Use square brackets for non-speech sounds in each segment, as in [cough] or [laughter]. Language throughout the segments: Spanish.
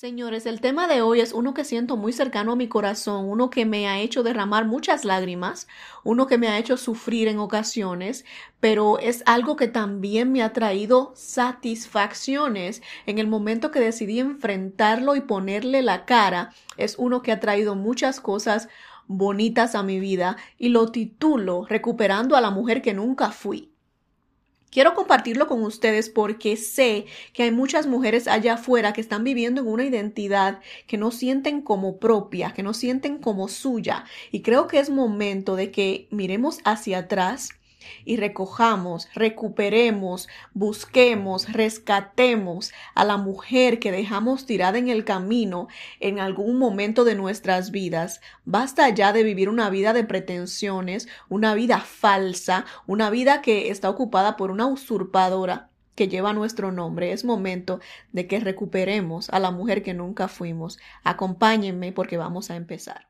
Señores, el tema de hoy es uno que siento muy cercano a mi corazón, uno que me ha hecho derramar muchas lágrimas, uno que me ha hecho sufrir en ocasiones, pero es algo que también me ha traído satisfacciones. En el momento que decidí enfrentarlo y ponerle la cara, es uno que ha traído muchas cosas bonitas a mi vida y lo titulo Recuperando a la mujer que nunca fui. Quiero compartirlo con ustedes porque sé que hay muchas mujeres allá afuera que están viviendo en una identidad que no sienten como propia, que no sienten como suya. Y creo que es momento de que miremos hacia atrás y recojamos, recuperemos, busquemos, rescatemos a la mujer que dejamos tirada en el camino en algún momento de nuestras vidas. Basta ya de vivir una vida de pretensiones, una vida falsa, una vida que está ocupada por una usurpadora que lleva nuestro nombre. Es momento de que recuperemos a la mujer que nunca fuimos. Acompáñenme porque vamos a empezar.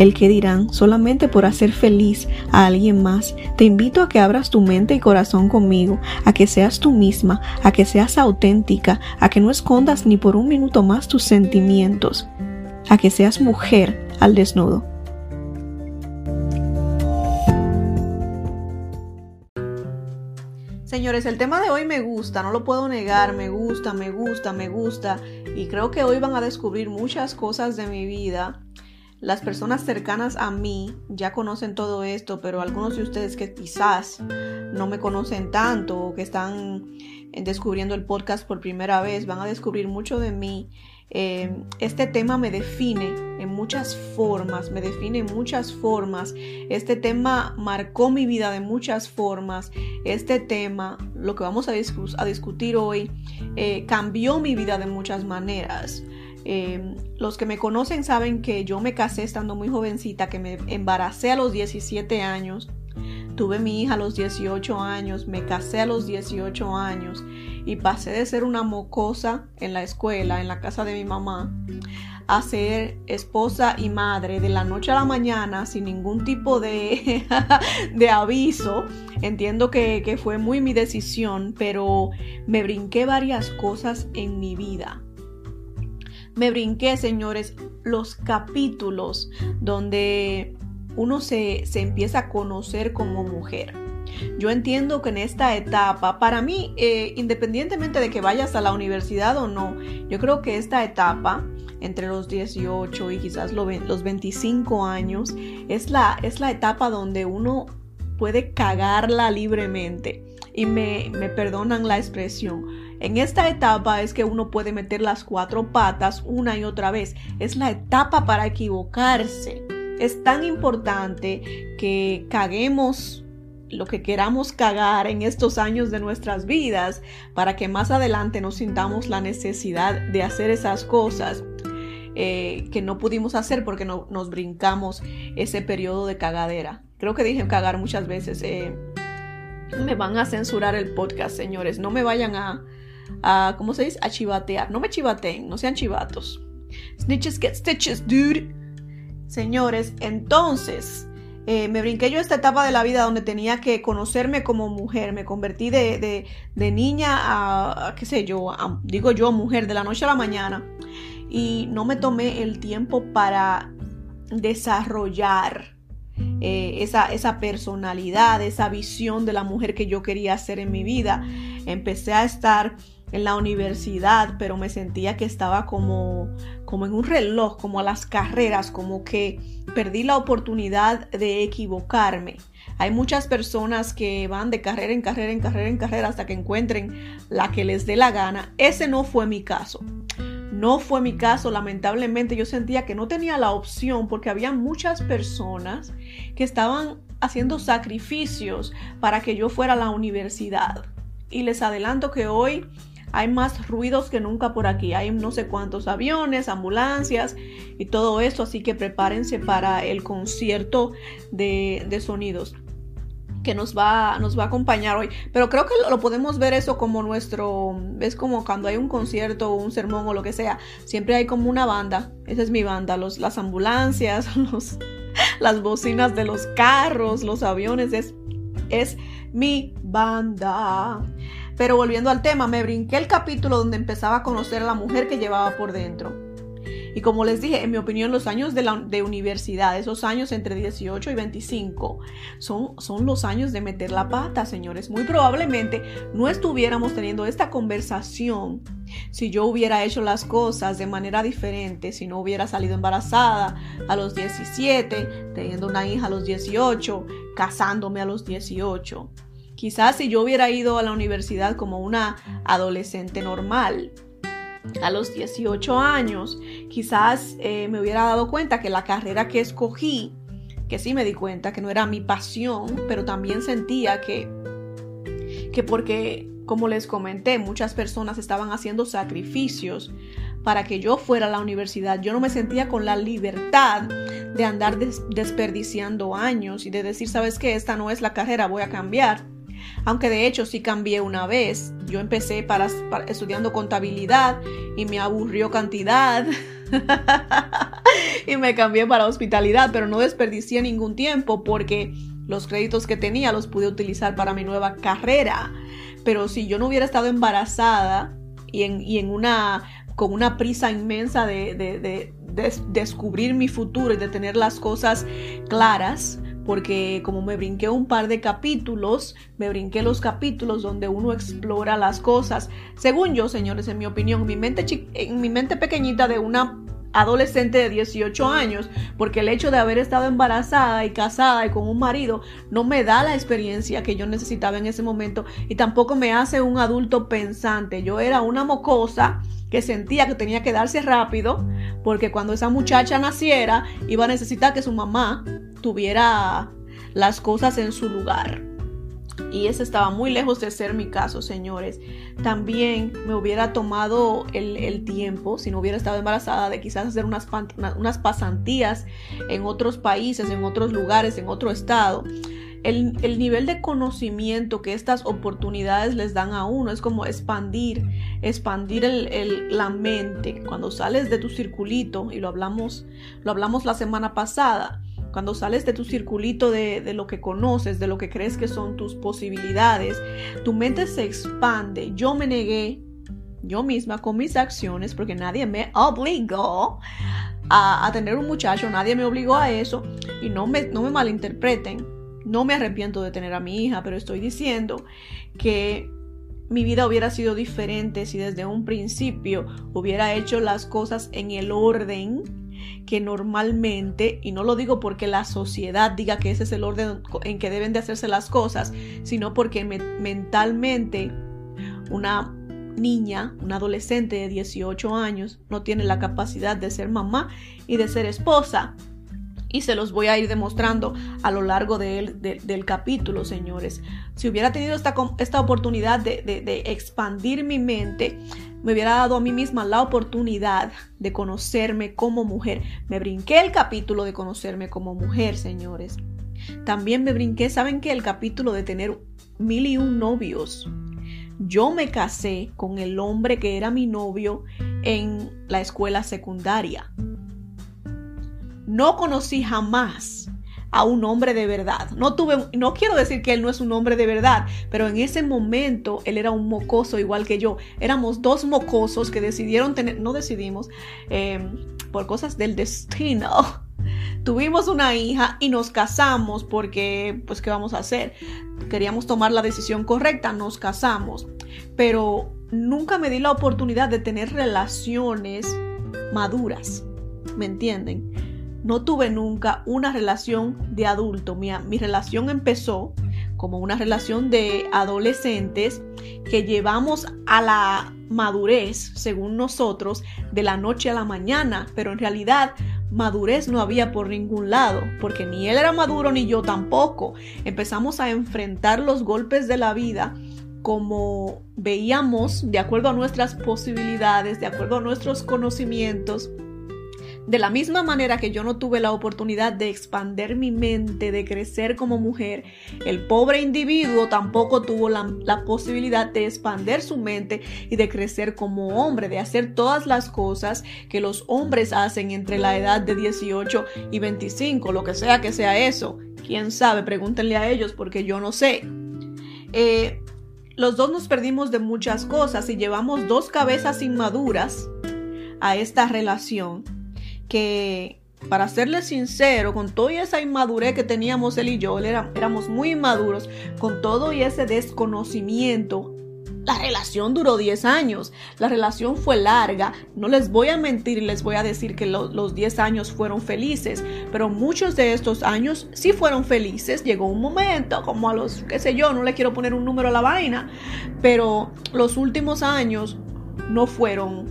el que dirán solamente por hacer feliz a alguien más. Te invito a que abras tu mente y corazón conmigo, a que seas tú misma, a que seas auténtica, a que no escondas ni por un minuto más tus sentimientos, a que seas mujer al desnudo. Señores, el tema de hoy me gusta, no lo puedo negar, me gusta, me gusta, me gusta. Y creo que hoy van a descubrir muchas cosas de mi vida las personas cercanas a mí ya conocen todo esto, pero algunos de ustedes que quizás no me conocen tanto o que están eh, descubriendo el podcast por primera vez van a descubrir mucho de mí. Eh, este tema me define en muchas formas, me define en muchas formas. Este tema marcó mi vida de muchas formas. Este tema, lo que vamos a, discutir hoy, eh, cambió mi vida de muchas maneras. Em, los que me conocen saben que yo me casé estando muy jovencita, que me embaracé a los 17 años, tuve mi hija a los 18 años, me casé a los 18 años y pasé de ser una mocosa en la escuela, en la casa de mi mamá, a ser esposa y madre de la noche a la mañana sin ningún tipo de, [laughs] de aviso. Entiendo que, que fue muy mi decisión, pero me brinqué varias cosas en mi vida me brinqué, señores, los capítulos donde uno se, empieza a conocer como mujer. Yo entiendo que en esta etapa, para mí, eh, independientemente de que vayas a la universidad o no, yo creo que esta etapa, entre los 18 y quizás los 25 años, es la, es la etapa donde uno puede cagarla libremente. Y me, me perdonan la expresión en esta etapa es que uno puede meter las cuatro patas una y otra vez. Es la etapa para equivocarse. Es tan importante que caguemos lo que queramos cagar en estos años de nuestras vidas para que más adelante nos sintamos la necesidad de hacer esas cosas eh, que no pudimos hacer porque no, nos brincamos ese periodo de cagadera. Creo que dije cagar muchas veces. Eh, me van a censurar el podcast, señores. No me vayan a, ¿cómo se dice? A chivatear. No me chivateen, no sean chivatos. Snitches get stitches, dude. Señores, entonces eh, me brinqué yo esta etapa de la vida donde tenía que conocerme como mujer. Me convertí de, de, niña a, qué sé yo, digo yo, mujer, de la noche a la mañana. Y no me tomé el tiempo para desarrollar eh, esa, esa personalidad, esa visión de la mujer que yo quería ser en mi vida. Empecé a estar en la universidad, pero me sentía que estaba como, como en un reloj, como a las carreras, como que perdí la oportunidad de equivocarme. Hay muchas personas que van de carrera en carrera en carrera en carrera hasta que encuentren la que les dé la gana. Ese no fue mi caso. No fue mi caso, lamentablemente yo sentía que no tenía la opción porque había muchas personas que estaban haciendo sacrificios para que yo fuera a la universidad. Y les adelanto que hoy hay más ruidos que nunca por aquí. Hay no sé cuántos aviones, ambulancias y todo eso, así que prepárense para el concierto de, sonidos que nos va, nos va a acompañar hoy. Pero creo que lo, podemos ver eso como nuestro, es como cuando hay un concierto o un sermón o lo que sea, siempre hay como una banda, esa es mi banda, los, las ambulancias, [laughs] los, las bocinas de los carros, los aviones, es, es mi banda. Pero volviendo al tema, me brinqué el capítulo donde empezaba a conocer a la mujer que llevaba por dentro. Y como les dije, en mi opinión, los años de, la, de universidad, esos años entre 18 y 25, son, son los años de meter la pata, señores. Muy probablemente no estuviéramos teniendo esta conversación si yo hubiera hecho las cosas de manera diferente, si no hubiera salido embarazada a los 17, teniendo una hija a los 18, casándome a los 18. Quizás si yo hubiera ido a la universidad como una adolescente normal, a los 18 años, quizás eh, me hubiera dado cuenta que la carrera que escogí, que sí me di cuenta que no era mi pasión, pero también sentía que, que porque, como les comenté, muchas personas estaban haciendo sacrificios para que yo fuera a la universidad. Yo no me sentía con la libertad de andar desperdiciando años y de decir, sabes que esta no es la carrera, voy a cambiar. Aunque de hecho sí cambié una vez. Yo empecé para, estudiando contabilidad y me aburrió cantidad. [laughs] y me cambié para hospitalidad, pero no desperdicié ningún tiempo porque los créditos que tenía los pude utilizar para mi nueva carrera. Pero si yo no hubiera estado embarazada y en, y en una con una prisa inmensa de, de descubrir mi futuro y de tener las cosas claras, porque como me brinqué un par de capítulos, me brinqué los capítulos donde uno explora las cosas. Según yo, señores, en mi opinión, mi mente, en mi mente pequeñita de una adolescente de 18 años, porque el hecho de haber estado embarazada y casada y con un marido no me da la experiencia que yo necesitaba en ese momento y tampoco me hace un adulto pensante. Yo era una mocosa que sentía que tenía que darse rápido, porque cuando esa muchacha naciera iba a necesitar que su mamá tuviera las cosas en su lugar. Y ese estaba muy lejos de ser mi caso, señores. También me hubiera tomado el, tiempo, si no hubiera estado embarazada, de quizás hacer unas, unas pasantías en otros países, en otros lugares, en otro estado el, nivel de conocimiento que estas oportunidades les dan a uno es como expandir, expandir la mente. Cuando sales de tu circulito, y lo hablamos, lo hablamos la semana pasada, cuando sales de tu circulito de, de, lo que conoces, de lo que crees que son tus posibilidades, tu mente se expande. Yo me negué, yo misma, con mis acciones, porque nadie me obligó a, tener un muchacho, nadie me obligó a eso, y no me, no me malinterpreten. No me arrepiento de tener a mi hija, pero estoy diciendo que mi vida hubiera sido diferente si desde un principio hubiera hecho las cosas en el orden que normalmente, y no lo digo porque la sociedad diga que ese es el orden en que deben de hacerse las cosas, sino porque mentalmente una niña, una adolescente de 18 años, no tiene la capacidad de ser mamá y de ser esposa y se los voy a ir demostrando a lo largo del capítulo, señores. Si hubiera tenido esta, esta oportunidad de, de expandir mi mente, me hubiera dado a mí misma la oportunidad de conocerme como mujer. Me brinqué el capítulo de conocerme como mujer, señores. También me brinqué, ¿saben qué? El capítulo de tener mil y un novios. Yo me casé con el hombre que era mi novio en la escuela secundaria. No conocí jamás a un hombre de verdad. No tuve, no quiero decir que él no es un hombre de verdad, pero en ese momento él era un mocoso igual que yo. Éramos dos mocosos que decidieron tener, no decidimos, em, por cosas del destino. [laughs] Tuvimos una hija y nos casamos porque, pues, ¿qué vamos a hacer? Queríamos tomar la decisión correcta, nos casamos. Pero nunca me di la oportunidad de tener relaciones maduras. ¿Me entienden? No tuve nunca una relación de adulto. Mi, relación empezó como una relación de adolescentes que llevamos a la madurez, según nosotros, de la noche a la mañana, pero en realidad madurez no había por ningún lado, porque ni él era maduro ni yo tampoco. Empezamos a enfrentar los golpes de la vida como veíamos, de acuerdo a nuestras posibilidades, de acuerdo a nuestros conocimientos, de la misma manera que yo no tuve la oportunidad de expander mi mente, de crecer como mujer, el pobre individuo tampoco tuvo la, posibilidad de expander su mente y de crecer como hombre, de hacer todas las cosas que los hombres hacen entre la edad de 18 y 25, lo que sea que sea eso. ¿Quién sabe? Pregúntenle a ellos porque yo no sé. Eh, los dos nos perdimos de muchas cosas y llevamos dos cabezas inmaduras a esta relación que, para serle sincero, con toda esa inmadurez que teníamos él y yo, él éramos muy inmaduros, con todo y ese desconocimiento, la relación duró 10 años, la relación fue larga, no les voy a mentir les voy a decir que los 10 años fueron felices, pero muchos de estos años sí fueron felices, llegó un momento, como a los, qué sé yo, no le quiero poner un número a la vaina, pero los últimos años no fueron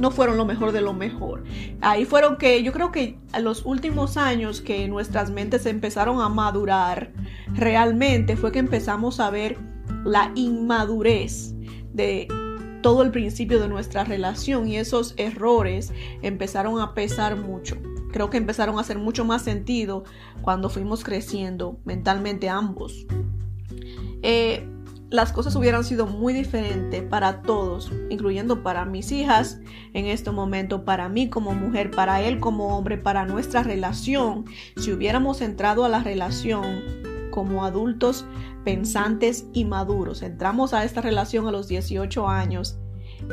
no fueron lo mejor de lo mejor. Ahí fueron que yo creo que los últimos años que nuestras mentes empezaron a madurar, realmente fue que empezamos a ver la inmadurez de todo el principio de nuestra relación y esos errores empezaron a pesar mucho. Creo que empezaron a hacer mucho más sentido cuando fuimos creciendo mentalmente ambos. Eh, las cosas hubieran sido muy diferentes para todos, incluyendo para mis hijas en este momento, para mí como mujer, para él como hombre, para nuestra relación, si hubiéramos entrado a la relación como adultos pensantes y maduros. Entramos a esta relación a los 18 años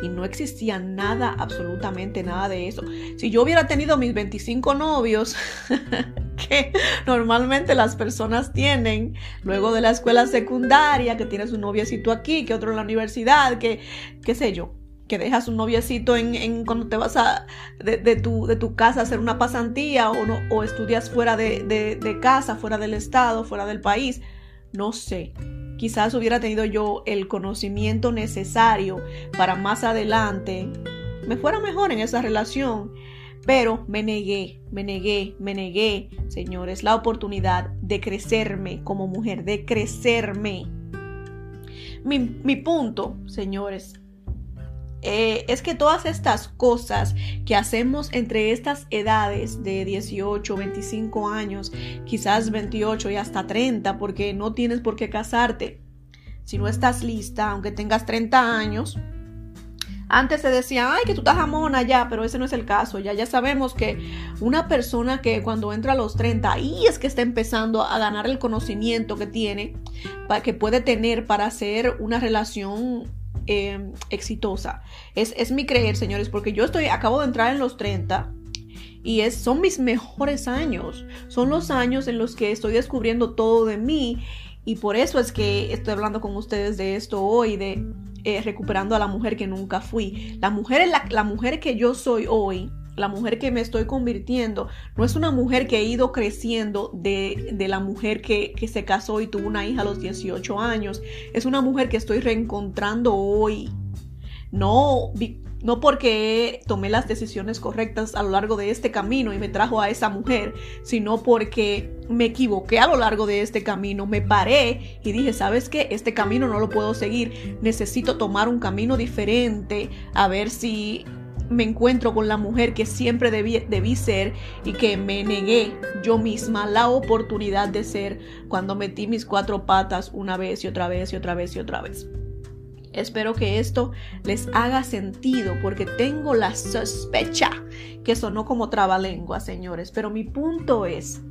y no existía nada, absolutamente nada de eso. Si yo hubiera tenido mis 25 novios, [laughs] que normalmente las personas tienen luego de la escuela secundaria, que tienes un noviecito aquí, que otro en la universidad, que qué sé yo, que dejas un noviecito en, cuando te vas de, tu, de tu casa a hacer una pasantía o, no, o estudias fuera de, de casa, fuera del estado, fuera del país. No sé, quizás hubiera tenido yo el conocimiento necesario para más adelante me fuera mejor en esa relación. Pero me negué, me negué, me negué, señores, la oportunidad de crecerme como mujer, de crecerme. Mi, mi punto, señores, eh, es que todas estas cosas que hacemos entre estas edades de 18, 25 años, quizás 28 y hasta 30, porque no tienes por qué casarte. Si no estás lista, aunque tengas 30 años, antes se decía, ay, que tú estás jamona ya, pero ese no es el caso. Ya, ya sabemos que una persona que cuando entra a los 30, ahí es que está empezando a ganar el conocimiento que tiene, que puede tener para hacer una relación Em, exitosa. Es, es, mi creer, señores, porque yo estoy, acabo de entrar en los 30 y es, son mis mejores años. Son los años en los que estoy descubriendo todo de mí y por eso es que estoy hablando con ustedes de esto hoy, de eh, recuperando a la mujer que nunca fui. La mujer, la, la mujer que yo soy hoy la mujer que me estoy convirtiendo no es una mujer que ha ido creciendo de, la mujer que, que, se casó y tuvo una hija a los 18 años. Es una mujer que estoy reencontrando hoy. No, no porque tomé las decisiones correctas a lo largo de este camino y me trajo a esa mujer, sino porque me equivoqué a lo largo de este camino, me paré y dije, ¿sabes qué? Este camino no lo puedo seguir, necesito tomar un camino diferente, a ver si me encuentro con la mujer que siempre debí, debí, ser y que me negué yo misma la oportunidad de ser cuando metí mis cuatro patas una vez y otra vez y otra vez y otra vez. Espero que esto les haga sentido porque tengo la sospecha que sonó como trabalengua, señores, pero mi punto es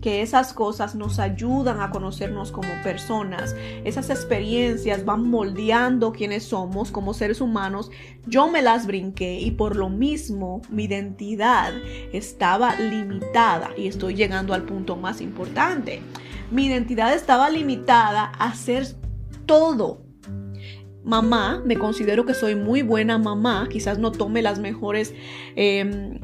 que esas cosas nos ayudan a conocernos como personas. Esas experiencias van moldeando quienes somos como seres humanos. Yo me las brinqué y por lo mismo mi identidad estaba limitada y estoy llegando al punto más importante. Mi identidad estaba limitada a ser todo mamá, me considero que soy muy buena mamá, quizás no tome las mejores em,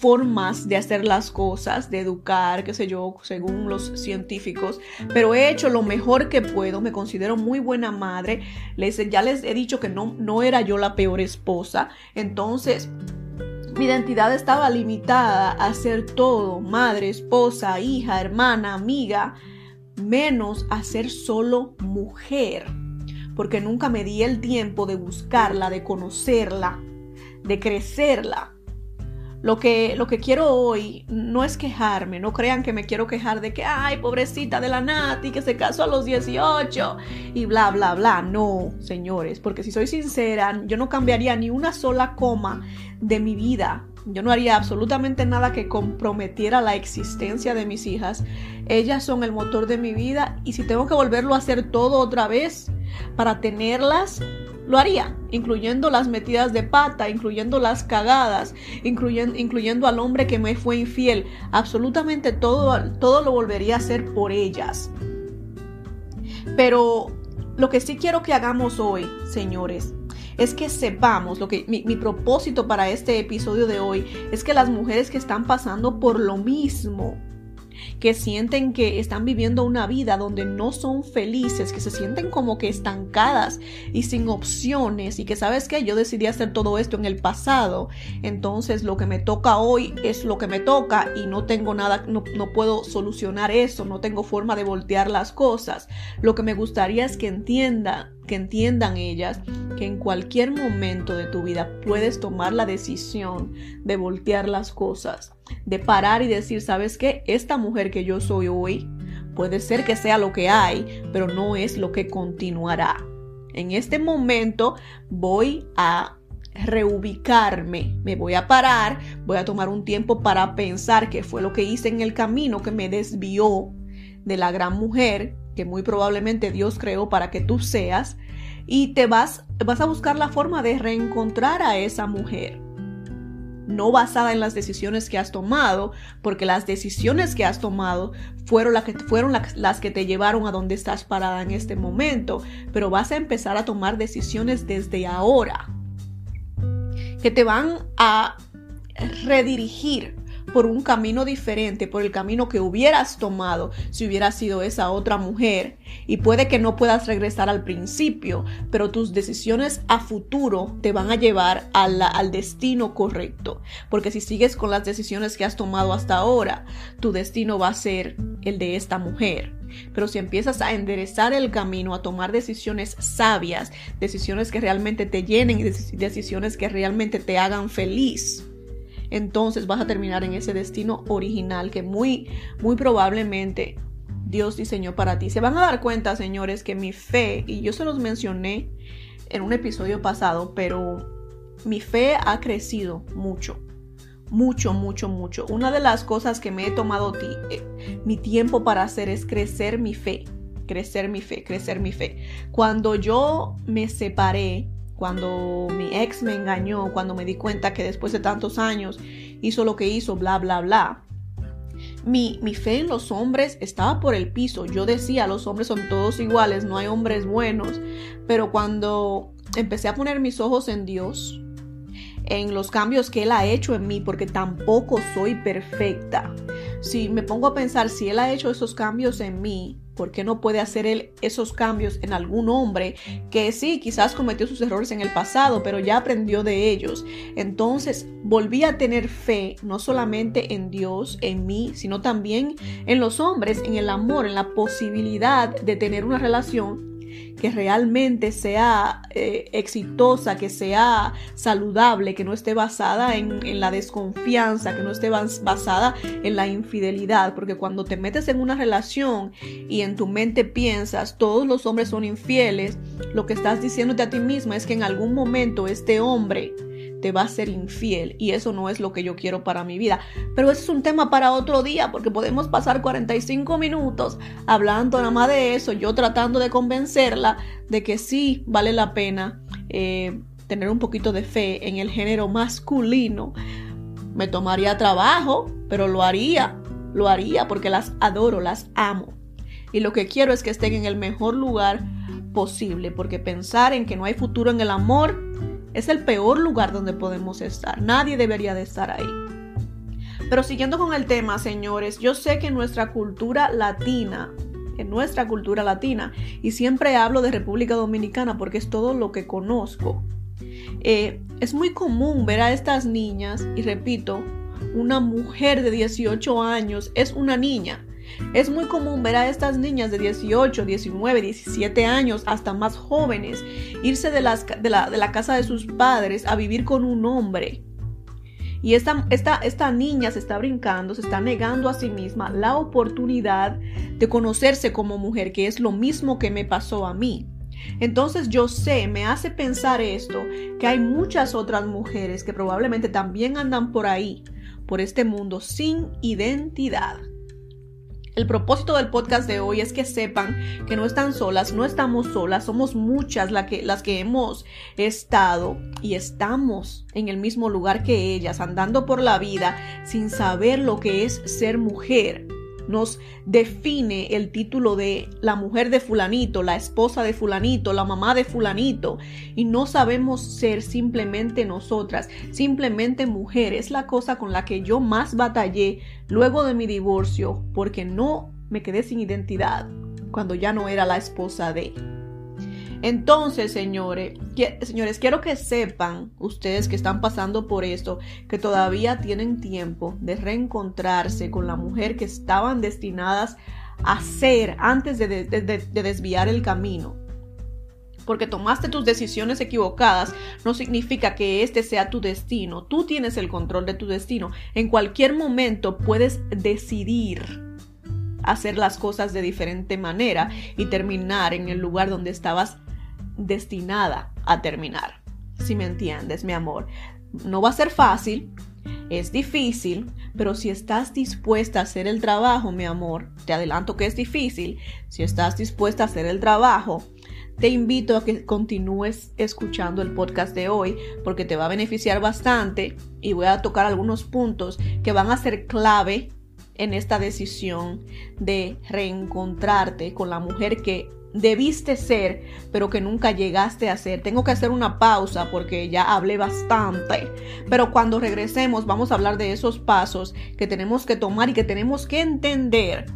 formas de hacer las cosas, de educar, qué sé yo, según los científicos, pero he hecho lo mejor que puedo, me considero muy buena madre, les, ya les he dicho que no, no era yo la peor esposa, entonces mi identidad estaba limitada a ser todo, madre, esposa, hija, hermana, amiga, menos a ser solo mujer, porque nunca me di el tiempo de buscarla, de conocerla, de crecerla. Lo que, lo que quiero hoy no es quejarme, no crean que me quiero quejar de que, ay, pobrecita de la Nati, que se casó a los 18 y bla, bla, bla. No, señores, porque si soy sincera, yo no cambiaría ni una sola coma de mi vida. Yo no haría absolutamente nada que comprometiera la existencia de mis hijas. Ellas son el motor de mi vida y si tengo que volverlo a hacer todo otra vez para tenerlas, lo haría, incluyendo las metidas de pata, incluyendo las cagadas, incluyendo, incluyendo al hombre que me fue infiel. Absolutamente todo, todo lo volvería a hacer por ellas. Pero lo que sí quiero que hagamos hoy, señores, es que sepamos, lo que mi, mi, propósito para este episodio de hoy es que las mujeres que están pasando por lo mismo, que sienten que están viviendo una vida donde no son felices, que se sienten como que estancadas y sin opciones y que sabes que yo decidí hacer todo esto en el pasado, entonces lo que me toca hoy es lo que me toca y no tengo nada, no, no puedo solucionar eso, no tengo forma de voltear las cosas. Lo que me gustaría es que entienda que entiendan ellas que en cualquier momento de tu vida puedes tomar la decisión de voltear las cosas, de parar y decir, ¿sabes qué? Esta mujer que yo soy hoy puede ser que sea lo que hay, pero no es lo que continuará. En este momento voy a reubicarme, me voy a parar, voy a tomar un tiempo para pensar qué fue lo que hice en el camino que me desvió de la gran mujer que muy probablemente Dios creó para que tú seas y te vas, vas a buscar la forma de reencontrar a esa mujer. No basada en las decisiones que has tomado, porque las decisiones que has tomado fueron, las que, fueron las que te llevaron a donde estás parada en este momento, pero vas a empezar a tomar decisiones desde ahora que te van a redirigir por un camino diferente, por el camino que hubieras tomado si hubieras sido esa otra mujer. Y puede que no puedas regresar al principio, pero tus decisiones a futuro te van a llevar al destino correcto. Porque si sigues con las decisiones que has tomado hasta ahora, tu destino va a ser el de esta mujer. Pero si empiezas a enderezar el camino, a tomar decisiones sabias, decisiones que realmente te llenen, decisiones que realmente te hagan feliz, entonces vas a terminar en ese destino original que muy, muy probablemente Dios diseñó para ti. Se van a dar cuenta, señores, que mi fe, y yo se los mencioné en un episodio pasado, pero mi fe ha crecido mucho. Mucho, mucho, mucho. Una de las cosas que me he tomado eh, mi tiempo para hacer es crecer mi fe. Crecer mi fe, crecer mi fe. Cuando yo me separé cuando mi ex me engañó, cuando me di cuenta que después de tantos años hizo lo que hizo, bla, bla, bla. Mi, mi, fe en los hombres estaba por el piso. Yo decía, los hombres son todos iguales, no hay hombres buenos. Pero cuando empecé a poner mis ojos en Dios, en los cambios que Él ha hecho en mí, porque tampoco soy perfecta. Si me pongo a pensar, si Él ha hecho esos cambios en mí, ¿Por qué no puede hacer él esos cambios en algún hombre que sí, quizás cometió sus errores en el pasado, pero ya aprendió de ellos? Entonces volví a tener fe no solamente en Dios, en mí, sino también en los hombres, en el amor, en la posibilidad de tener una relación que realmente sea eh, exitosa, que sea saludable, que no esté basada en, en, la desconfianza, que no esté basada en la infidelidad, porque cuando te metes en una relación y en tu mente piensas todos los hombres son infieles, lo que estás diciéndote a ti misma es que en algún momento este hombre te va a ser infiel y eso no es lo que yo quiero para mi vida. Pero ese es un tema para otro día porque podemos pasar 45 minutos hablando nada más de eso, yo tratando de convencerla de que sí vale la pena eh, tener un poquito de fe en el género masculino. Me tomaría trabajo, pero lo haría, lo haría porque las adoro, las amo. Y lo que quiero es que estén en el mejor lugar posible, porque pensar en que no hay futuro en el amor es el peor lugar donde podemos estar. Nadie debería de estar ahí. Pero siguiendo con el tema, señores, yo sé que nuestra cultura latina, en nuestra cultura latina, y siempre hablo de República Dominicana porque es todo lo que conozco, eh, es muy común ver a estas niñas, y repito, una mujer de 18 años es una niña, Es muy común ver a estas niñas de 18, 19, 17 años, hasta más jóvenes, irse de, la, casa de sus padres a vivir con un hombre. Y esta, niña se está brincando, se está negando a sí misma la oportunidad de conocerse como mujer, que es lo mismo que me pasó a mí. Entonces yo sé, me hace pensar esto, que hay muchas otras mujeres que probablemente también andan por ahí, por este mundo sin identidad. El propósito del podcast de hoy es que sepan que no están solas, no estamos solas, somos muchas las que, las que hemos estado y estamos en el mismo lugar que ellas, andando por la vida sin saber lo que es ser mujer nos define el título de la mujer de fulanito, la esposa de fulanito, la mamá de fulanito. Y no sabemos ser simplemente nosotras, simplemente mujer. Es la cosa con la que yo más batallé luego de mi divorcio porque no me quedé sin identidad cuando ya no era la esposa de. Entonces, señores, señores, quiero que sepan, ustedes que están pasando por esto, que todavía tienen tiempo de reencontrarse con la mujer que estaban destinadas a ser antes de, de desviar el camino. Porque tomaste tus decisiones equivocadas no significa que este sea tu destino. Tú tienes el control de tu destino. En cualquier momento puedes decidir hacer las cosas de diferente manera y terminar en el lugar donde estabas destinada a terminar. Si me entiendes, mi amor. No va a ser fácil, es difícil, pero si estás dispuesta a hacer el trabajo, mi amor, te adelanto que es difícil, si estás dispuesta a hacer el trabajo, te invito a que continúes escuchando el podcast de hoy porque te va a beneficiar bastante y voy a tocar algunos puntos que van a ser clave en esta decisión de reencontrarte con la mujer que debiste ser, pero que nunca llegaste a ser. Tengo que hacer una pausa porque ya hablé bastante, pero cuando regresemos vamos a hablar de esos pasos que tenemos que tomar y que tenemos que entender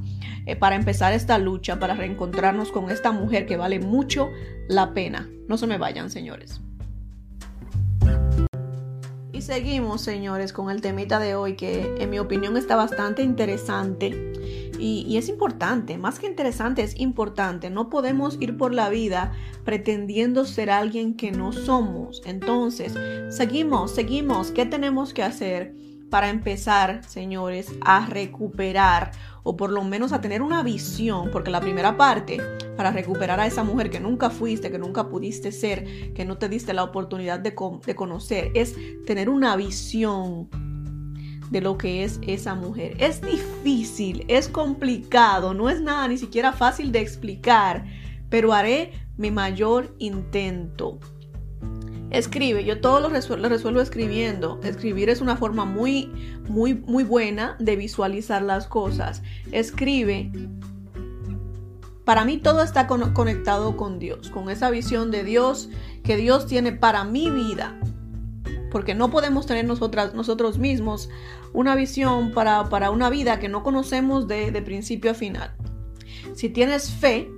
eh, para empezar esta lucha, para reencontrarnos con esta mujer que vale mucho la pena. No se me vayan, señores. Y seguimos, señores, con el temita de hoy que en mi opinión está bastante interesante y, es importante, más que interesante, es importante. No podemos ir por la vida pretendiendo ser alguien que no somos. Entonces, seguimos, seguimos. ¿Qué tenemos que hacer para empezar, señores, a recuperar o por lo menos a tener una visión? Porque la primera parte, para recuperar a esa mujer que nunca fuiste, que nunca pudiste ser, que no te diste la oportunidad de, de conocer, es tener una visión de lo que es esa mujer. Es difícil, es complicado, no es nada ni siquiera fácil de explicar, pero haré mi mayor intento. Escribe, yo todo lo resuelvo, escribiendo. Escribir es una forma muy, muy, muy buena de visualizar las cosas. Escribe. Para mí todo está conectado con Dios, con esa visión de Dios que Dios tiene para mi vida porque no podemos tener nosotros mismos una visión para, para una vida que no conocemos de principio a final. Si tienes fe,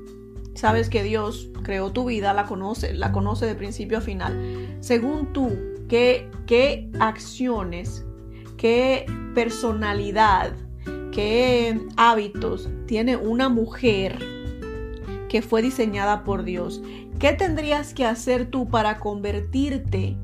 sabes que Dios creó tu vida, la conoce, la conoce de principio a final. Según tú, ¿qué, qué acciones, qué personalidad, qué hábitos tiene una mujer que fue diseñada por Dios? ¿Qué tendrías que hacer tú para convertirte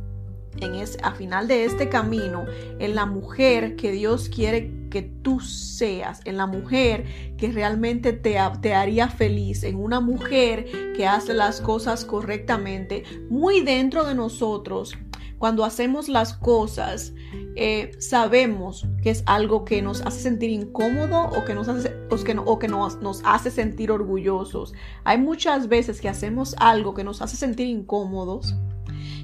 en a final de este camino en la mujer que Dios quiere que tú seas, en la mujer que realmente te, te haría feliz, en una mujer que hace las cosas correctamente, muy dentro de nosotros. Cuando hacemos las cosas, eh, sabemos que es algo que nos hace sentir incómodo o que, nos hace, que, o que nos, nos hace sentir orgullosos. Hay muchas veces que hacemos algo que nos hace sentir incómodos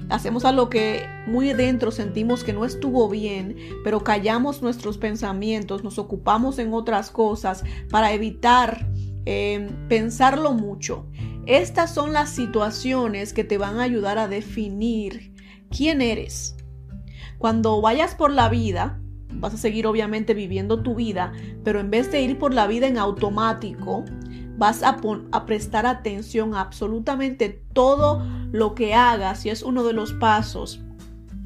hacemos algo que muy dentro sentimos que no estuvo bien, pero callamos nuestros pensamientos, nos ocupamos en otras cosas para evitar em, pensarlo mucho. Estas son las situaciones que te van a ayudar a definir quién eres. Cuando vayas por la vida, vas a seguir obviamente viviendo tu vida, pero en vez de ir por la vida en automático, vas a, prestar atención a absolutamente todo lo que hagas y es uno de los pasos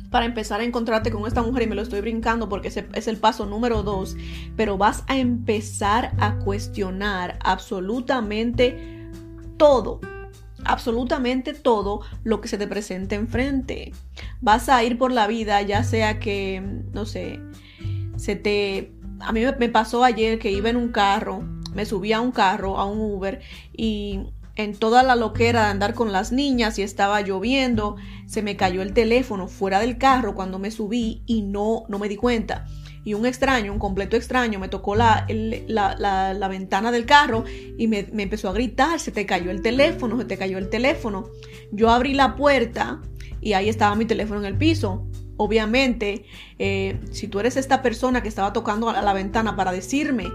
para empezar a encontrarte con esta mujer y me lo estoy brincando porque ese es el paso número dos, pero vas a empezar a cuestionar absolutamente todo, absolutamente todo lo que se te presente enfrente. Vas a ir por la vida, ya sea que, no sé, se te... A mí me pasó ayer que iba en un carro, me subí a un carro, a un Uber, y en toda la loquera de andar con las niñas y estaba lloviendo, se me cayó el teléfono fuera del carro cuando me subí y no, no me di cuenta. Y un extraño, un completo extraño, me tocó la, la, la, ventana del carro y me, me, empezó a gritar, se te cayó el teléfono, se te cayó el teléfono. Yo abrí la puerta y ahí estaba mi teléfono en el piso. Obviamente, eh, si tú eres esta persona que estaba tocando a la ventana para decirme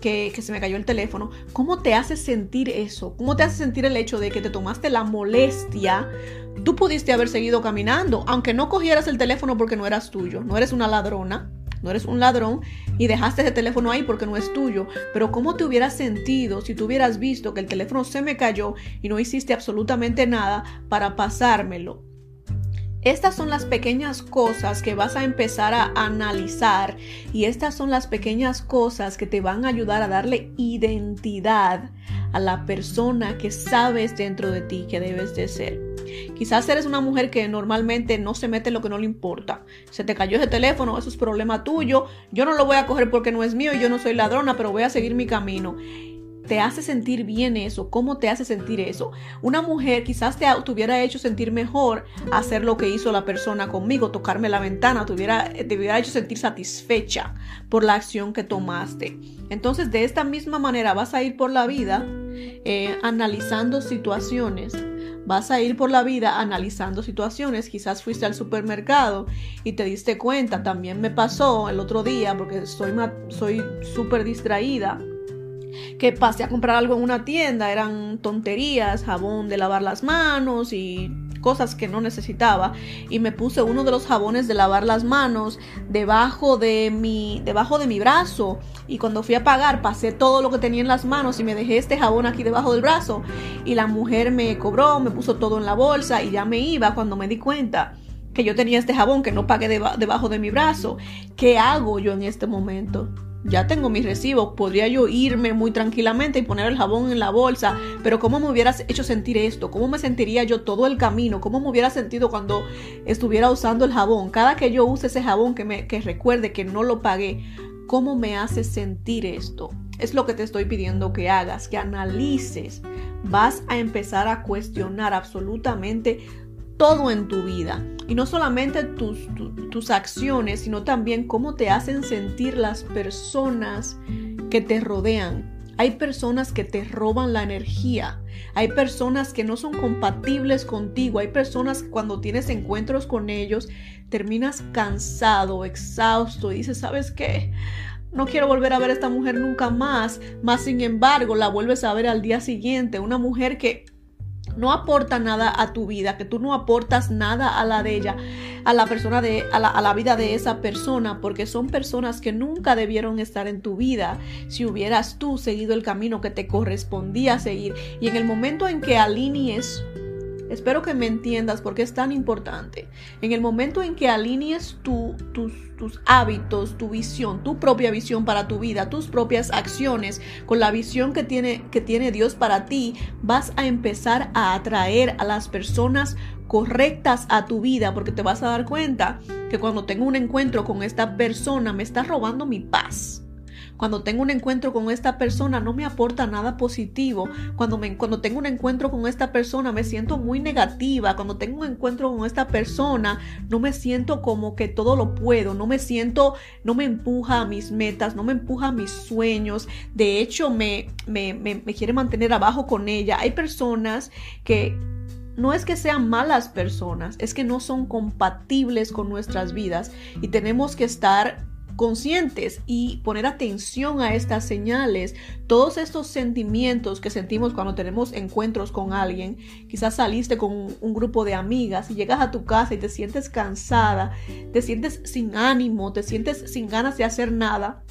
que, se me cayó el teléfono, ¿cómo te hace sentir eso? ¿Cómo te hace sentir el hecho de que te tomaste la molestia? Tú pudiste haber seguido caminando, aunque no cogieras el teléfono porque no eras tuyo, no eres una ladrona, no eres un ladrón y dejaste ese teléfono ahí porque no es tuyo. Pero ¿cómo te hubieras sentido si tú hubieras visto que el teléfono se me cayó y no hiciste absolutamente nada para pasármelo? Estas son las pequeñas cosas que vas a empezar a analizar y estas son las pequeñas cosas que te van a ayudar a darle identidad a la persona que sabes dentro de ti que debes de ser. Quizás eres una mujer que normalmente no se mete en lo que no le importa. Se te cayó ese teléfono, eso es problema tuyo. Yo no lo voy a coger porque no es mío y yo no soy ladrona, pero voy a seguir mi camino te hace sentir bien eso? ¿Cómo te hace sentir eso? Una mujer quizás te, hubiera hecho sentir mejor hacer lo que hizo la persona conmigo, tocarme la ventana, te hubiera, te hubiera hecho sentir satisfecha por la acción que tomaste. Entonces, de esta misma manera vas a ir por la vida eh, analizando situaciones. Vas a ir por la vida analizando situaciones. Quizás fuiste al supermercado y te diste cuenta. También me pasó el otro día porque soy súper distraída que pasé a comprar algo en una tienda, eran tonterías, jabón de lavar las manos y cosas que no necesitaba y me puse uno de los jabones de lavar las manos debajo de mi debajo de mi brazo y cuando fui a pagar pasé todo lo que tenía en las manos y me dejé este jabón aquí debajo del brazo y la mujer me cobró, me puso todo en la bolsa y ya me iba cuando me di cuenta que yo tenía este jabón que no pagué debajo de mi brazo. ¿Qué hago yo en este momento? Ya tengo mis recibos, podría yo irme muy tranquilamente y poner el jabón en la bolsa, pero ¿cómo me hubieras hecho sentir esto? ¿Cómo me sentiría yo todo el camino? ¿Cómo me hubiera sentido cuando estuviera usando el jabón? Cada que yo use ese jabón que, me, que recuerde que no lo pagué, ¿cómo me hace sentir esto? Es lo que te estoy pidiendo que hagas, que analices. Vas a empezar a cuestionar absolutamente todo en tu vida. Y no solamente tus, tus acciones, sino también cómo te hacen sentir las personas que te rodean. Hay personas que te roban la energía. Hay personas que no son compatibles contigo. Hay personas que cuando tienes encuentros con ellos terminas cansado, exhausto y dices, ¿sabes qué? No quiero volver a ver a esta mujer nunca más. Más sin embargo, la vuelves a ver al día siguiente. Una mujer que no aporta nada a tu vida, que tú no aportas nada a la de ella, a la persona de, a la, a la vida de esa persona, porque son personas que nunca debieron estar en tu vida si hubieras tú seguido el camino que te correspondía seguir. Y en el momento en que alinees Espero que me entiendas porque es tan importante. En el momento en que alinees tus, tus hábitos, tu visión, tu propia visión para tu vida, tus propias acciones con la visión que tiene, que tiene Dios para ti, vas a empezar a atraer a las personas correctas a tu vida porque te vas a dar cuenta que cuando tengo un encuentro con esta persona me está robando mi paz cuando tengo un encuentro con esta persona no me aporta nada positivo. Cuando, me, cuando tengo un encuentro con esta persona me siento muy negativa. Cuando tengo un encuentro con esta persona no me siento como que todo lo puedo. No me siento, no me empuja a mis metas, no me empuja a mis sueños. De hecho, me, me, me, me quiere mantener abajo con ella. Hay personas que no es que sean malas personas, es que no son compatibles con nuestras vidas y tenemos que estar conscientes y poner atención a estas señales, todos estos sentimientos que sentimos cuando tenemos encuentros con alguien. Quizás saliste con un, grupo de amigas y llegas a tu casa y te sientes cansada, te sientes sin ánimo, te sientes sin ganas de hacer nada.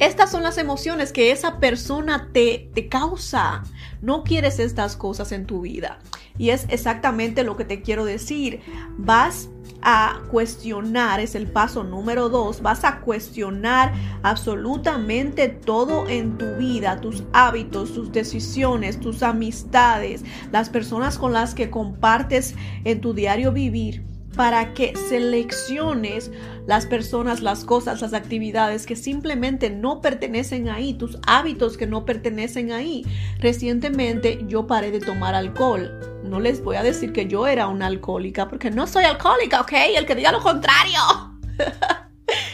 Estas son las emociones que esa persona te, te causa. No quieres estas cosas en tu vida. Y es exactamente lo que te quiero decir. Vas a cuestionar, es el paso número dos, vas a cuestionar absolutamente todo en tu vida, tus hábitos, tus decisiones, tus amistades, las personas con las que compartes en tu diario vivir para que selecciones las personas, las cosas, las actividades que simplemente no pertenecen ahí, tus hábitos que no pertenecen ahí. Recientemente yo paré de tomar alcohol. No les voy a decir que yo era una alcohólica porque no soy alcohólica, ¿ok? El que diga lo contrario. [laughs]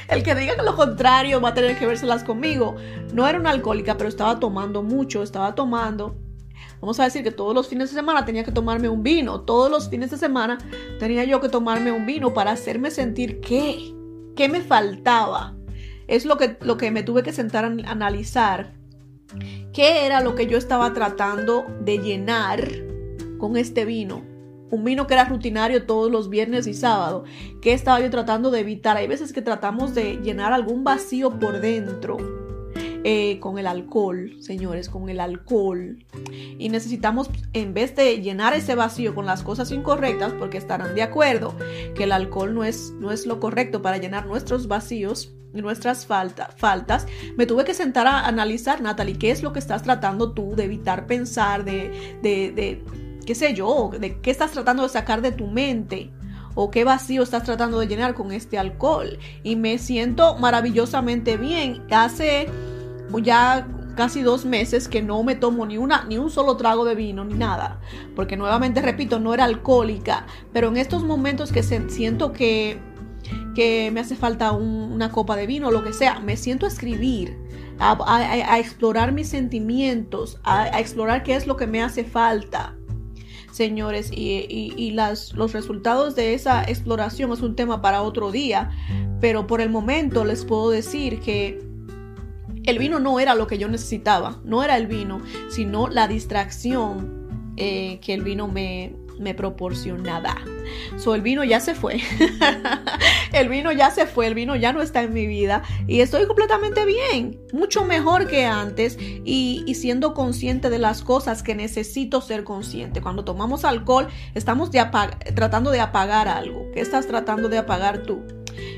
El que diga lo contrario va a tener que vérselas conmigo. No era una alcohólica, pero estaba tomando mucho, estaba tomando Vamos a decir que todos los fines de semana tenía que tomarme un vino. Todos los fines de semana tenía yo que tomarme un vino para hacerme sentir qué, qué me faltaba. Es lo que, lo que me tuve que sentar a analizar. ¿Qué era lo que yo estaba tratando de llenar con este vino? Un vino que era rutinario todos los viernes y sábado. ¿Qué estaba yo tratando de evitar? Hay veces que tratamos de llenar algún vacío por dentro eh, con el alcohol, señores, con el alcohol. Y necesitamos, en vez de llenar ese vacío con las cosas incorrectas, porque estarán de acuerdo que el alcohol no es, no es lo correcto para llenar nuestros vacíos, y nuestras faltas, me tuve que sentar a analizar, Natalie, qué es lo que estás tratando tú de evitar pensar, de, de, de, qué sé yo, de qué estás tratando de sacar de tu mente o qué vacío estás tratando de llenar con este alcohol. Y me siento maravillosamente bien. Hace ya casi dos meses que no me tomo ni una ni un solo trago de vino ni nada. Porque nuevamente repito no era alcohólica. Pero en estos momentos que siento que que me hace falta una copa de vino lo que sea me siento a escribir a, explorar mis sentimientos a, explorar qué es lo que me hace falta señores. Y, las, los resultados de esa exploración es un tema para otro día. Pero por el momento les puedo decir que el vino no era lo que yo necesitaba, no era el vino, sino la distracción eh, que el vino me, me proporcionaba. So, el vino ya se fue. [laughs] el vino ya se fue, el vino ya no está en mi vida y estoy completamente bien, mucho mejor que antes y, siendo consciente de las cosas que necesito ser consciente. Cuando tomamos alcohol, estamos tratando de apagar algo. ¿Qué estás tratando de apagar tú?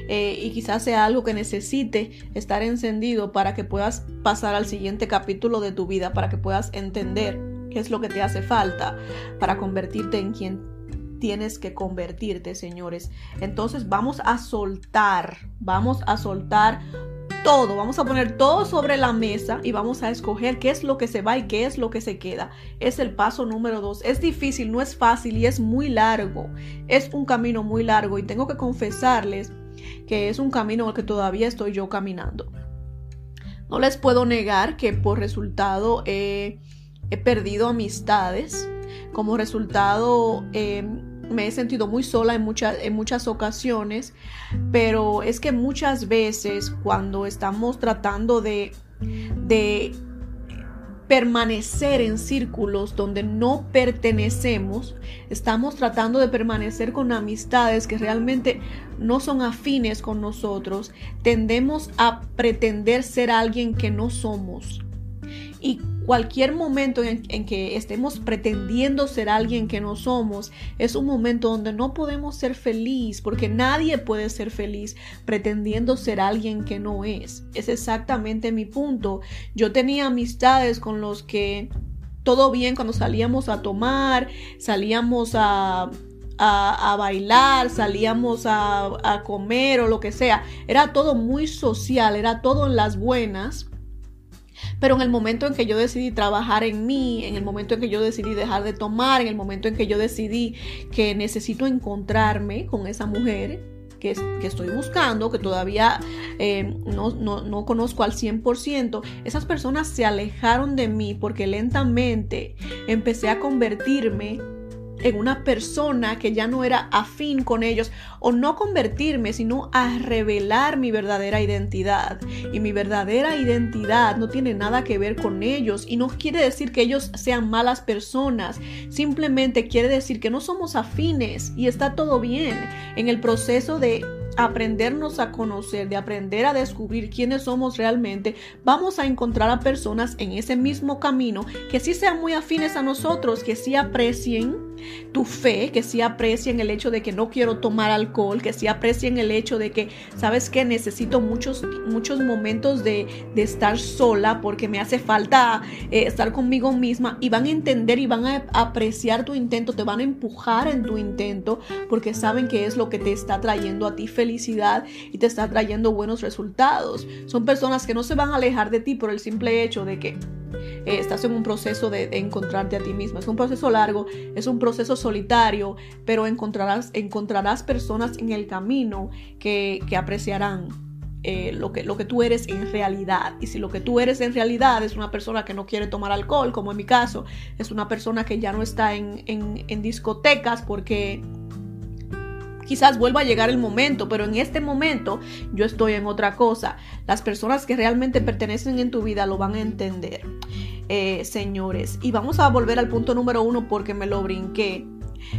Eh, y quizás sea algo que necesite estar encendido para que puedas pasar al siguiente capítulo de tu vida, para que puedas entender qué es lo que te hace falta para convertirte en quien tienes que convertirte, señores. Entonces vamos a soltar, vamos a soltar todo, vamos a poner todo sobre la mesa y vamos a escoger qué es lo que se va y qué es lo que se queda. Es el paso número dos. Es difícil, no es fácil y es muy largo. Es un camino muy largo y tengo que confesarles que es un camino el que todavía estoy yo caminando. No les puedo negar que por resultado he perdido amistades, como resultado em, me he sentido muy sola en, en muchas ocasiones, pero es que muchas veces cuando estamos tratando de, de permanecer en círculos donde no pertenecemos, estamos tratando de permanecer con amistades que realmente no son afines con nosotros, tendemos a pretender ser alguien que no somos. Y cualquier momento en, que estemos pretendiendo ser alguien que no somos es un momento donde no podemos ser feliz, porque nadie puede ser feliz pretendiendo ser alguien que no es. Es exactamente mi punto. Yo tenía amistades con los que todo bien cuando salíamos a tomar, salíamos a, a, bailar, salíamos a, a, comer o lo que sea. Era todo muy social, era todo en las buenas. Pero en el momento en que yo decidí trabajar en mí, en el momento en que yo decidí dejar de tomar, en el momento en que yo decidí que necesito encontrarme con esa mujer, que, estoy buscando, que todavía eh, no, no, no, conozco al 100%, esas personas se alejaron de mí porque lentamente empecé a convertirme en una persona que ya no era afín con ellos o no convertirme, sino a revelar mi verdadera identidad. Y mi verdadera identidad no tiene nada que ver con ellos y no quiere decir que ellos sean malas personas, simplemente quiere decir que no somos afines y está todo bien en el proceso de aprendernos a conocer, de aprender a descubrir quiénes somos realmente, vamos a encontrar a personas en ese mismo camino que sí sean muy afines a nosotros, que sí aprecien tu fe, que sí aprecien el hecho de que no quiero tomar alcohol, que sí aprecien el hecho de que, sabes que necesito muchos, muchos momentos de, estar sola porque me hace falta eh, estar conmigo misma y van a entender y van a apreciar tu intento, te van a empujar en tu intento porque saben que es lo que te está trayendo a ti felicidad y te está trayendo buenos resultados. Son personas que no se van a alejar de ti por el simple hecho de que eh, estás en un proceso de, encontrarte a ti misma. Es un proceso largo, es un proceso solitario, pero encontrarás, encontrarás personas en el camino que, apreciarán eh, lo, que, lo que tú eres en realidad. Y si lo que tú eres en realidad es una persona que no quiere tomar alcohol, como en mi caso, es una persona que ya no está en, en discotecas porque quizás vuelva a llegar el momento, pero en este momento yo estoy en otra cosa. Las personas que realmente pertenecen en tu vida lo van a entender, eh, señores. Y vamos a volver al punto número uno porque me lo brinqué.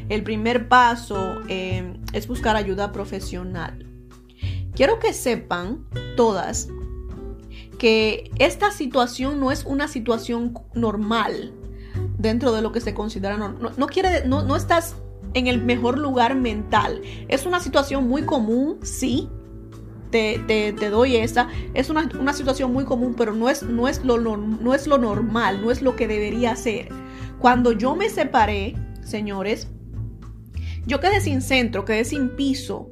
El primer paso eh, es buscar ayuda profesional. Quiero que sepan todas que esta situación no es una situación normal dentro de lo que se considera normal. No, quiere, no, no estás en el mejor lugar mental. Es una situación muy común, sí. Te, te, doy esa. Es una, situación muy común, pero no es, no, es lo, no es lo normal, no es lo que debería ser. Cuando yo me separé, señores, yo quedé sin centro, quedé sin piso,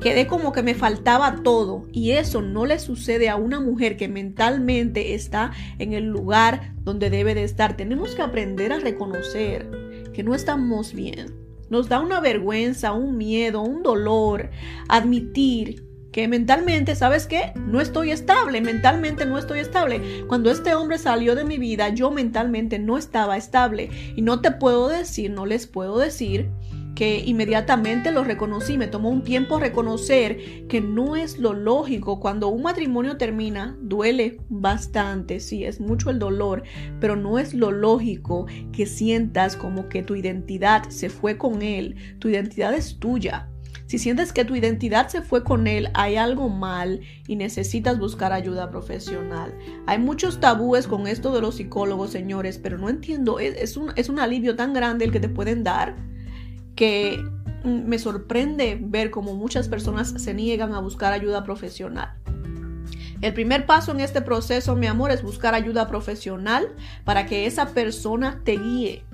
quedé como que me faltaba todo y eso no le sucede a una mujer que mentalmente está en el lugar donde debe de estar. Tenemos que aprender a reconocer que no estamos bien. Nos da una vergüenza, un miedo, un dolor admitir que mentalmente, ¿sabes qué? No estoy estable, mentalmente no estoy estable. Cuando este hombre salió de mi vida, yo mentalmente no estaba estable. Y no te puedo decir, no les puedo decir que inmediatamente lo reconocí. Me tomó un tiempo reconocer que no es lo lógico. Cuando un matrimonio termina, duele bastante, sí, es mucho el dolor, pero no es lo lógico que sientas como que tu identidad se fue con él. Tu identidad es tuya. Si sientes que tu identidad se fue con él, hay algo mal y necesitas buscar ayuda profesional. Hay muchos tabúes con esto de los psicólogos, señores, pero no entiendo, es, un, es un alivio tan grande el que te pueden dar que me sorprende ver cómo muchas personas se niegan a buscar ayuda profesional. El primer paso en este proceso, mi amor, es buscar ayuda profesional para que esa persona te guíe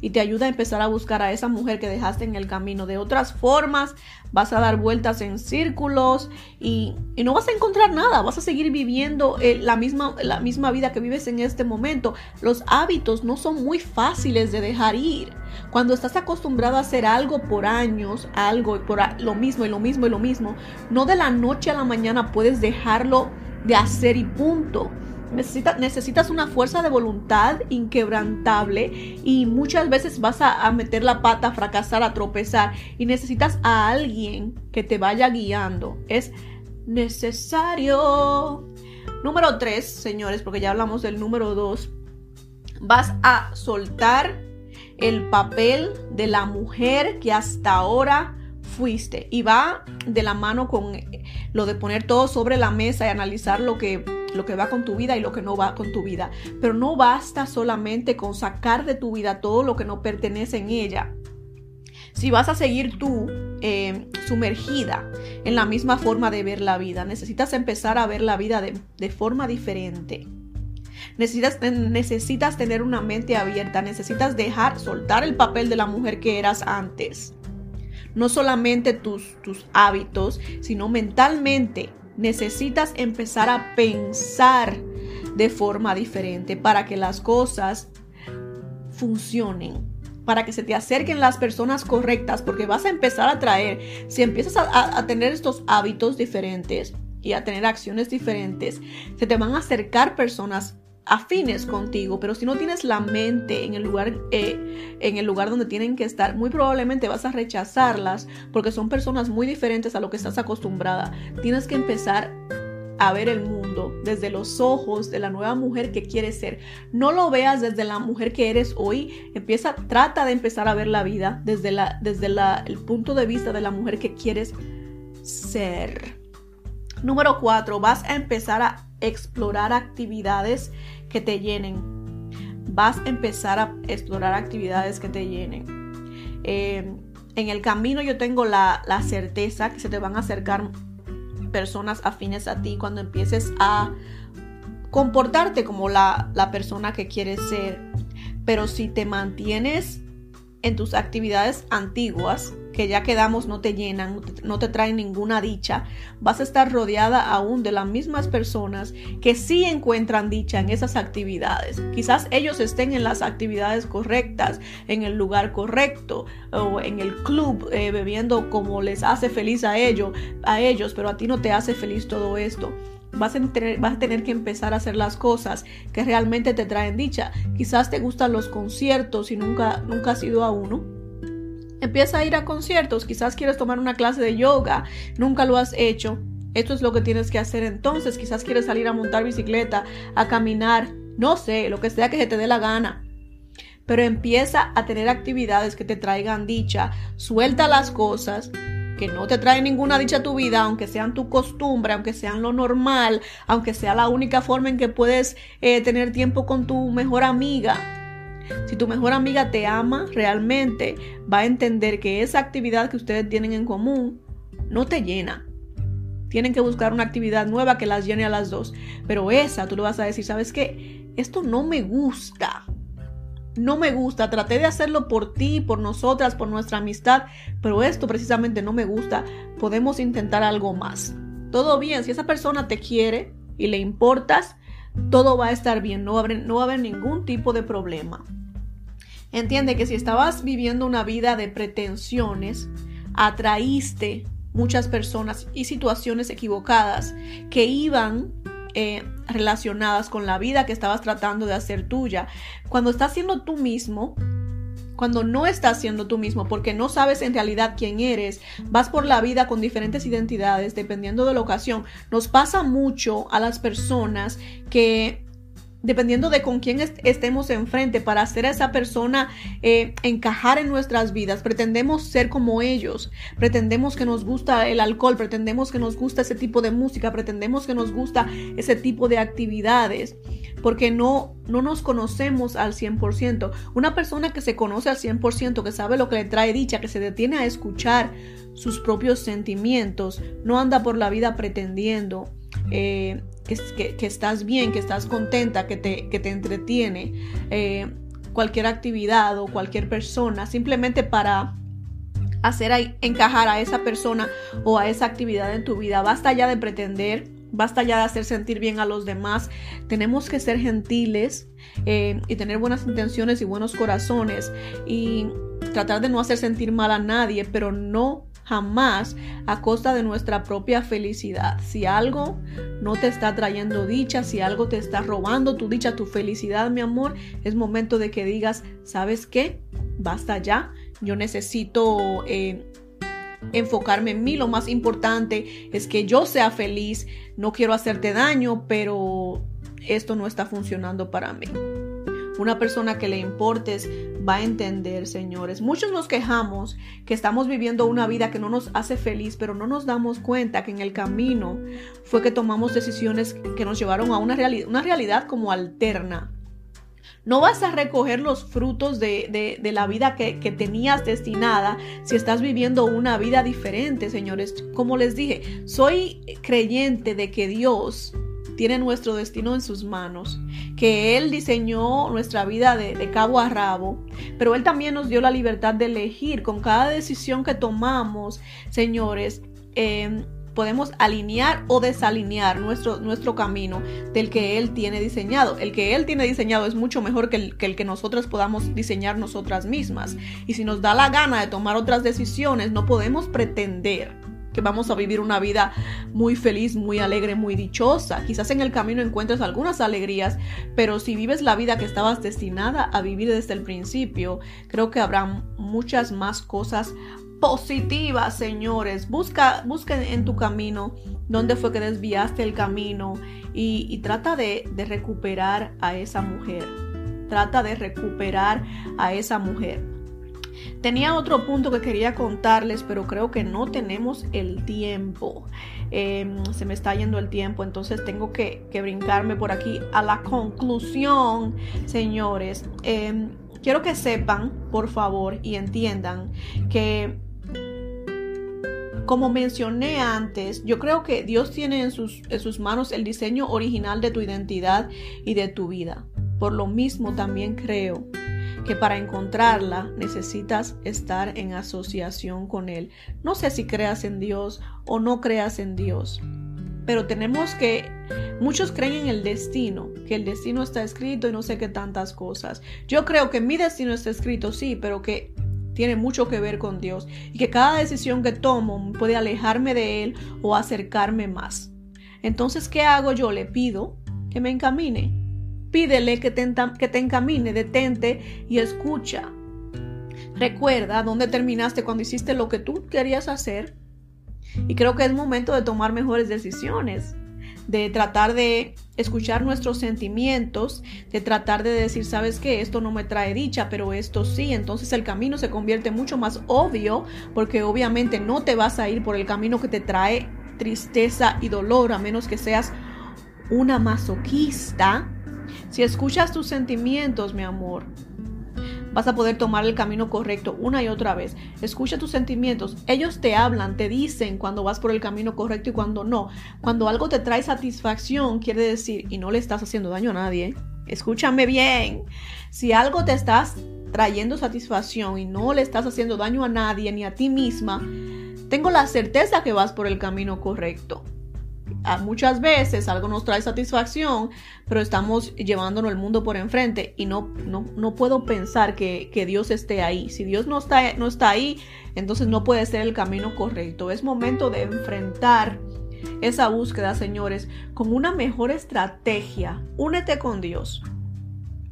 y te ayude a empezar a buscar a esa mujer que dejaste en el camino. De otras formas, vas a dar vueltas en círculos y, no vas a encontrar nada, vas a seguir viviendo eh, la, misma, la misma vida que vives en este momento. Los hábitos no son muy fáciles de dejar ir. Cuando estás acostumbrado a hacer algo por años, algo por lo mismo y lo mismo y lo mismo, no de la noche a la mañana puedes dejarlo de hacer y punto. Necesitas una fuerza de voluntad inquebrantable y muchas veces vas a, meter la pata, a fracasar, a tropezar y necesitas a alguien que te vaya guiando. Es necesario. Número tres, señores, porque ya hablamos del número dos. Vas a soltar el papel de la mujer que hasta ahora fuiste. Y va de la mano con lo de poner todo sobre la mesa y analizar lo que, lo que va con tu vida y lo que no va con tu vida. Pero no basta solamente con sacar de tu vida todo lo que no pertenece en ella. Si vas a seguir tú eh, sumergida en la misma forma de ver la vida, necesitas empezar a ver la vida de, de forma diferente. Necesitas, necesitas tener una mente abierta, necesitas dejar, soltar el papel de la mujer que eras antes. No solamente tus, tus hábitos, sino mentalmente. Necesitas empezar a pensar de forma diferente para que las cosas funcionen para que se te acerquen las personas correctas, porque vas a empezar a traer, si empiezas a, tener estos hábitos diferentes y a tener acciones diferentes, se te van a acercar personas afines contigo, pero si no tienes la mente en el lugar eh, en el lugar donde tienen que estar, muy probablemente vas a rechazarlas porque son personas muy diferentes a lo que estás acostumbrada. Tienes que empezar a ver el mundo desde los ojos de la nueva mujer que quieres ser. No lo veas desde la mujer que eres hoy. Empieza, trata de empezar a ver la vida desde la, desde la, el punto de vista de la mujer que quieres ser. Número cuatro, vas a empezar a explorar actividades que te llenen. Vas a empezar a explorar actividades que te llenen. Eh, en el camino yo tengo la, la certeza que se te van a acercar personas afines a ti cuando empieces a comportarte como la, la persona que quieres ser. Pero si te mantienes en tus actividades antiguas, que ya quedamos no te llenan, no te traen ninguna dicha, vas a estar rodeada aún de las mismas personas que sí encuentran dicha en esas actividades. Quizás ellos estén en las actividades correctas, en el lugar correcto o en el club eh, bebiendo como les hace feliz a ellos, a ellos, pero a ti no te hace feliz todo esto. Vas a, tener, vas a, tener, que empezar a hacer las cosas que realmente te traen dicha. Quizás te gustan los conciertos y nunca, nunca has ido a uno Empieza a ir a conciertos, quizás quieres tomar una clase de yoga, nunca lo has hecho. Esto es lo que tienes que hacer entonces. Quizás quieres salir a montar bicicleta, a caminar, no sé, lo que sea que se te dé la gana. Pero empieza a tener actividades que te traigan dicha. Suelta las cosas que no te traen ninguna dicha a tu vida, aunque sean tu costumbre, aunque sean lo normal, aunque sea la única forma en que puedes eh, tener tiempo con tu mejor amiga si tu mejor amiga te ama realmente, va a entender que esa actividad que ustedes tienen en común no te llena. Tienen que buscar una actividad nueva que las llene a las dos. Pero esa, tú le vas a decir, ¿sabes qué? Esto no me gusta. No me gusta. Traté de hacerlo por ti, por nosotras, por nuestra amistad. Pero esto precisamente no me gusta. Podemos intentar algo más. Todo bien. Si esa persona te quiere y le importas, todo va a estar bien. No va a haber, no va ningún tipo de problema. Entiende que si estabas viviendo una vida de pretensiones, atraíste muchas personas y situaciones equivocadas que iban eh, relacionadas con la vida que estabas tratando de hacer tuya. Cuando estás siendo tú mismo, cuando no estás siendo tú mismo porque no sabes en realidad quién eres, vas por la vida con diferentes identidades dependiendo de la ocasión. Nos pasa mucho a las personas que dependiendo de con quién estemos enfrente, para hacer a esa persona eh, encajar en nuestras vidas. Pretendemos ser como ellos, pretendemos que nos gusta el alcohol, pretendemos que nos gusta ese tipo de música, pretendemos que nos gusta ese tipo de actividades, porque no, no nos conocemos al 100%. Una persona que se conoce al 100%, que sabe lo que le trae dicha, que se detiene a escuchar sus propios sentimientos, no anda por la vida pretendiendo. Eh, que, estás bien, que estás contenta, que te, te entretiene, eh, cualquier actividad o cualquier persona, simplemente para hacer encajar a esa persona o a esa actividad en tu vida. Basta ya de pretender, basta ya de hacer sentir bien a los demás. Tenemos que ser gentiles eh, y tener buenas intenciones y buenos corazones y tratar de no hacer sentir mal a nadie, pero no jamás a costa de nuestra propia felicidad. Si algo no te está trayendo dicha, si algo te está robando tu dicha, tu felicidad, mi amor, es momento de que digas, ¿sabes qué? Basta ya, yo necesito... Eh, enfocarme en mí. Lo más importante es que yo sea feliz. No quiero hacerte daño, pero esto no está funcionando para mí. Una persona que le importes va a entender, señores. Muchos nos quejamos que estamos viviendo una vida que no nos hace feliz, pero no nos damos cuenta que en el camino fue que tomamos decisiones que nos llevaron a una, una realidad como alterna. No vas a recoger los frutos de, la vida que, que, tenías destinada si estás viviendo una vida diferente, señores. Como les dije, soy creyente de que Dios tiene nuestro destino en sus manos, que Él diseñó nuestra vida de, cabo a rabo, pero Él también nos dio la libertad de elegir con cada decisión que tomamos, señores. Em, podemos alinear o desalinear nuestro, nuestro camino del que Él tiene diseñado. El que Él tiene diseñado es mucho mejor que el, que el que nosotros podamos diseñar nosotras mismas. Y si nos da la gana de tomar otras decisiones, no podemos pretender que vamos a vivir una vida muy feliz, muy alegre, muy dichosa. Quizás en el camino encuentres algunas alegrías, pero si vives la vida que estabas destinada a vivir desde el principio, creo que habrá muchas más cosas positivas, señores. Busca, busca en tu camino dónde fue que desviaste el camino y, trata de, recuperar a esa mujer. Trata de recuperar a esa mujer. Tenía otro punto que quería contarles, pero creo que no tenemos el tiempo. Em, se me está yendo el tiempo, entonces tengo que, brincarme por aquí a la conclusión, señores. Em, quiero que sepan, por favor, y entiendan que como mencioné antes, yo creo que Dios tiene en sus, manos el diseño original de tu identidad y de tu vida. Por lo mismo también creo que para encontrarla necesitas estar en asociación con Él. No sé si creas en Dios o no creas en Dios, pero tenemos que, muchos creen en el destino, que el destino está escrito y no sé qué tantas cosas. Yo creo que mi destino está escrito, sí, pero que tiene mucho que ver con Dios y que cada decisión que tomo puede alejarme de Él o acercarme más. Entonces, ¿qué hago yo? Le pido que me encamine Pídele que te, que te encamine, detente y escucha. Recuerda dónde terminaste cuando hiciste lo que tú querías hacer. Y creo que es momento de tomar mejores decisiones, de tratar de escuchar nuestros sentimientos, de tratar de decir, sabes que esto no me trae dicha, pero esto sí. Entonces el camino se convierte mucho más obvio porque obviamente no te vas a ir por el camino que te trae tristeza y dolor, a menos que seas una masoquista si escuchas tus sentimientos, mi amor, vas a poder tomar el camino correcto una y otra vez. Escucha tus sentimientos. Ellos te hablan, te dicen cuando vas por el camino correcto y cuando no. Cuando algo te trae satisfacción, quiere decir, y no le estás haciendo daño a nadie. Escúchame bien. Si algo te estás trayendo satisfacción y no le estás haciendo daño a nadie ni a ti misma, tengo la certeza que vas por el camino correcto muchas veces algo nos trae satisfacción, pero estamos llevándonos el mundo por enfrente y no, no, puedo pensar que, Dios esté ahí. Si Dios no está, no está ahí, entonces no puede ser el camino correcto. Es momento de enfrentar esa búsqueda, señores, con una mejor estrategia. Únete con Dios.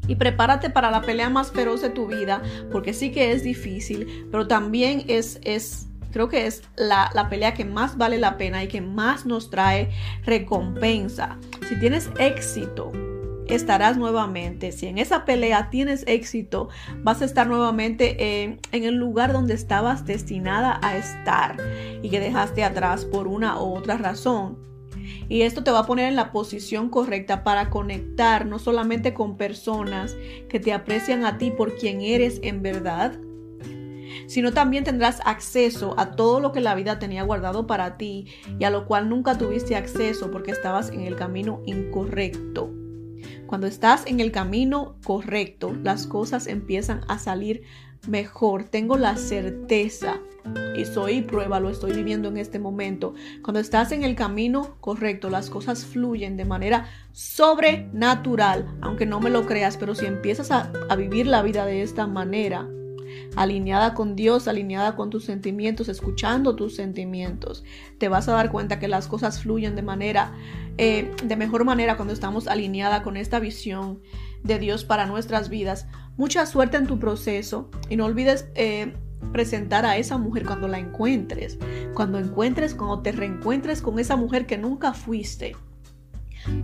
Y prepárate para la pelea más feroz de tu vida, porque sí que es difícil, pero también es, es creo que es la, pelea que más vale la pena y que más nos trae recompensa. Si tienes éxito, estarás nuevamente. Si en esa pelea tienes éxito, vas a estar nuevamente en el lugar donde estabas destinada a estar y que dejaste atrás por una u otra razón. Y esto te va a poner en la posición correcta para conectar no solamente con personas que te aprecian a ti por quien eres en verdad, sino también tendrás acceso a todo lo que la vida tenía guardado para ti y a lo cual nunca tuviste acceso porque estabas en el camino incorrecto. Cuando estás en el camino correcto, las cosas empiezan a salir mejor. Tengo la certeza y soy prueba, lo estoy viviendo en este momento. Cuando estás en el camino correcto, las cosas fluyen de manera sobrenatural, aunque no me lo creas, pero si empiezas a, a vivir la vida de esta manera, alineada con Dios, alineada con tus sentimientos, escuchando tus sentimientos, te vas a dar cuenta que las cosas fluyen de manera, eh, de mejor manera cuando estamos alineada con esta visión de Dios para nuestras vidas. Mucha suerte en tu proceso y no olvides eh, presentar a esa mujer cuando la encuentres, cuando encuentres, cuando te reencuentres con esa mujer que nunca fuiste.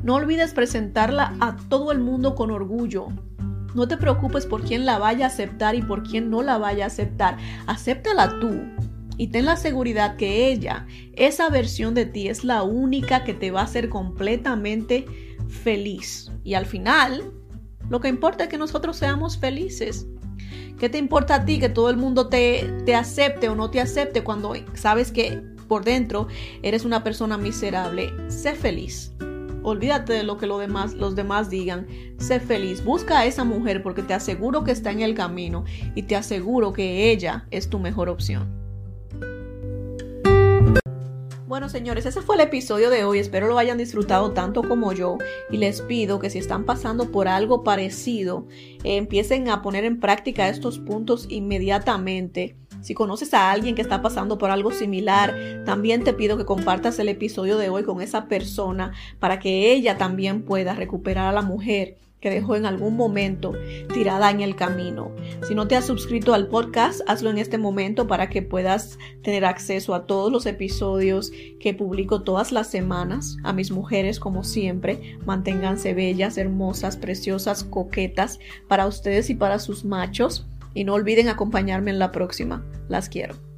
No olvides presentarla a todo el mundo con orgullo, no te preocupes por quién la vaya a aceptar y por quién no la vaya a aceptar. Acéptala tú y ten la seguridad que ella, esa versión de ti, es la única que te va a hacer completamente feliz. Y al final, lo que importa es que nosotros seamos felices. ¿Qué te importa a ti que todo el mundo te, te acepte o no te acepte cuando sabes que por dentro eres una persona miserable? Sé feliz. Olvídate de lo que los demás digan. Sé feliz. Busca a esa mujer porque te aseguro que está en el camino y te aseguro que ella es tu mejor opción. Bueno, señores, ese fue el episodio de hoy. Espero lo hayan disfrutado tanto como yo. Y les pido que si están pasando por algo parecido, empiecen a poner en práctica estos puntos inmediatamente. Si conoces a alguien que está pasando por algo similar, también te pido que compartas el episodio de hoy con esa persona para que ella también pueda recuperar a la mujer que dejó en algún momento tirada en el camino. Si no te has suscrito al podcast, hazlo en este momento para que puedas tener acceso a todos los episodios que publico todas las semanas. A mis mujeres, como siempre, manténganse bellas, hermosas, preciosas, coquetas para ustedes y para sus machos. Y no olviden acompañarme en la próxima. Las quiero.